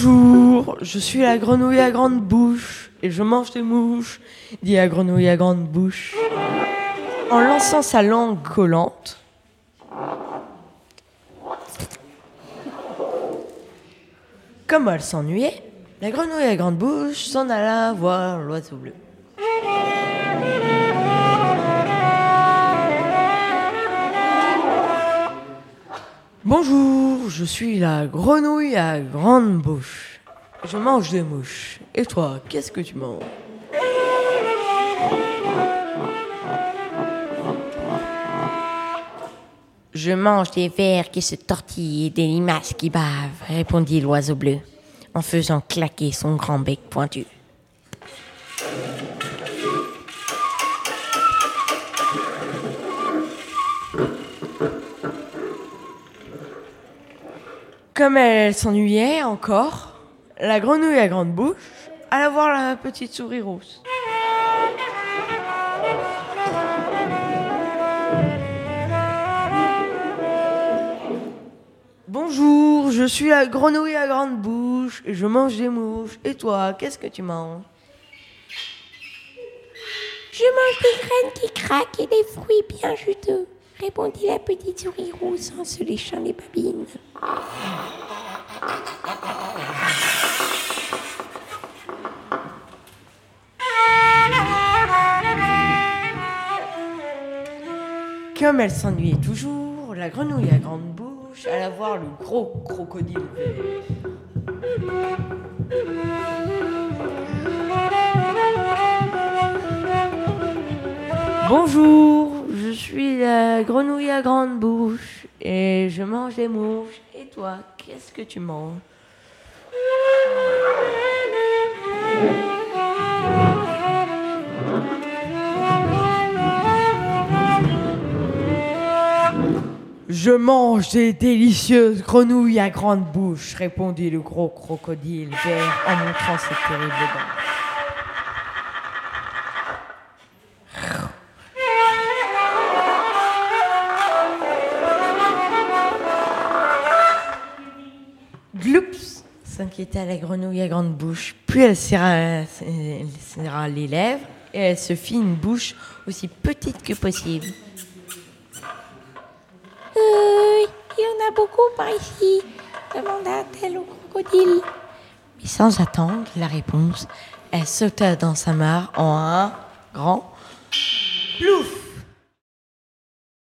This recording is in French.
Bonjour, je suis la grenouille à grande bouche et je mange des mouches, dit la grenouille à grande bouche. En lançant sa langue collante, comme elle s'ennuyait, la grenouille à grande bouche s'en alla voir l'oiseau bleu. Bonjour, je suis la grenouille à grande bouche. Je mange des mouches. Et toi, qu'est-ce que tu manges? Je mange des vers qui se tortillent et des limaces qui bavent, répondit l'oiseau bleu, en faisant claquer son grand bec pointu. Comme elle s'ennuyait encore, la grenouille à grande bouche alla voir la petite souris rousse. Bonjour, je suis la grenouille à grande bouche et je mange des mouches. Et toi, qu'est-ce que tu manges? Je mange des graines qui craquent et des fruits bien juteux, répondit la petite souris rousse en se léchant les babines. Comme elle s'ennuyait toujours, la grenouille à grande bouche alla voir le gros crocodile. Bonjour, suis la grenouille à grande bouche et je mange des mouches. Et toi, qu'est-ce que tu manges? Je mange des délicieuses grenouilles à grande bouche, répondit le gros crocodile vert en montrant ses terribles dents. Gloups s'inquiéta la grenouille à grande bouche. Puis elle serra, elle serra les lèvres et elle se fit une bouche aussi petite que possible. Euh, il y en a beaucoup par ici, demanda-t-elle au crocodile. Mais sans attendre la réponse, elle sauta dans sa mare en un grand plouf.